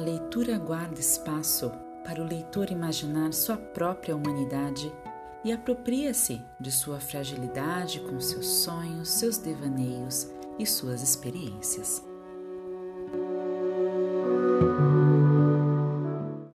A leitura guarda espaço para o leitor imaginar sua própria humanidade e apropria-se de sua fragilidade com seus sonhos, seus devaneios e suas experiências.